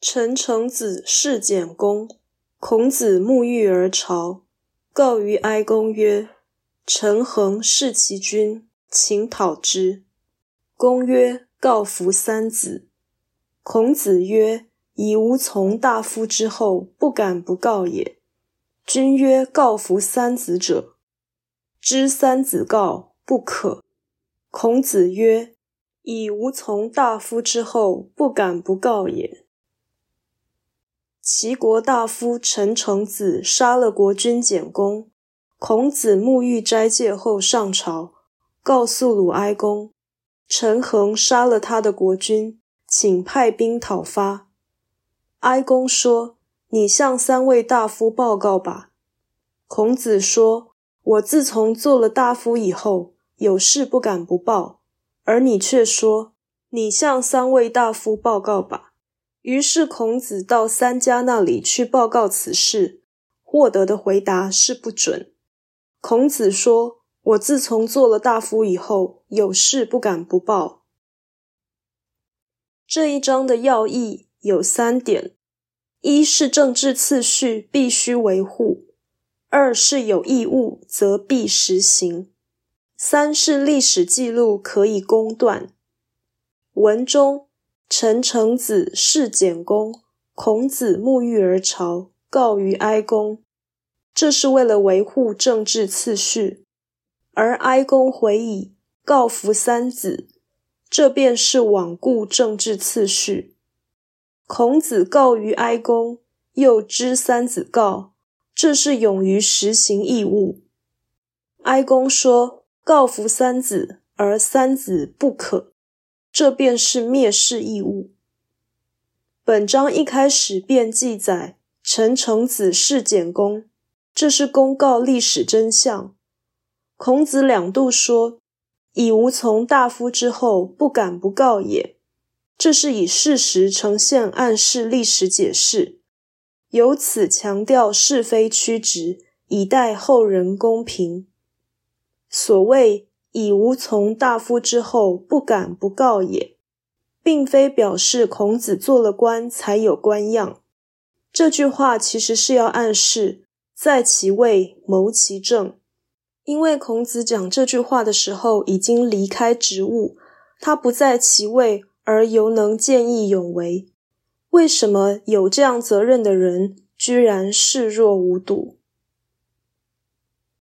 陈成子侍简公，孔子沐浴而朝，告于哀公曰：“陈恒弑其君，请讨之。”公曰：“告服三子。”孔子曰：“以无从大夫之后，不敢不告也。”君曰：“告服三子者，知三子告不可。”孔子曰：“以无从大夫之后，不敢不告也。”齐国大夫陈成子杀了国君简公，孔子沐浴斋戒后上朝，告诉鲁哀公，陈恒杀了他的国君，请派兵讨伐。哀公说：“你向三位大夫报告吧。”孔子说：“我自从做了大夫以后，有事不敢不报，而你却说，你向三位大夫报告吧。”于是孔子到三家那里去报告此事，获得的回答是不准。孔子说：“我自从做了大夫以后，有事不敢不报。”这一章的要义有三点：一是政治次序必须维护；二是有义务则必实行；三是历史记录可以公断。文中。陈成子弑简公，孔子沐浴而朝，告于哀公。这是为了维护政治次序，而哀公回以告服三子，这便是罔顾政治次序。孔子告于哀公，又知三子告，这是勇于实行义务。哀公说告服三子，而三子不可。这便是蔑视义务。本章一开始便记载陈成子弑简公，这是公告历史真相。孔子两度说：“以无从大夫之后，不敢不告也。”这是以事实呈现暗示历史解释，由此强调是非曲直，以待后人公平。所谓。以无从大夫之后，不敢不告也，并非表示孔子做了官才有官样。这句话其实是要暗示在其位谋其政。因为孔子讲这句话的时候已经离开职务，他不在其位而犹能见义勇为。为什么有这样责任的人居然视若无睹？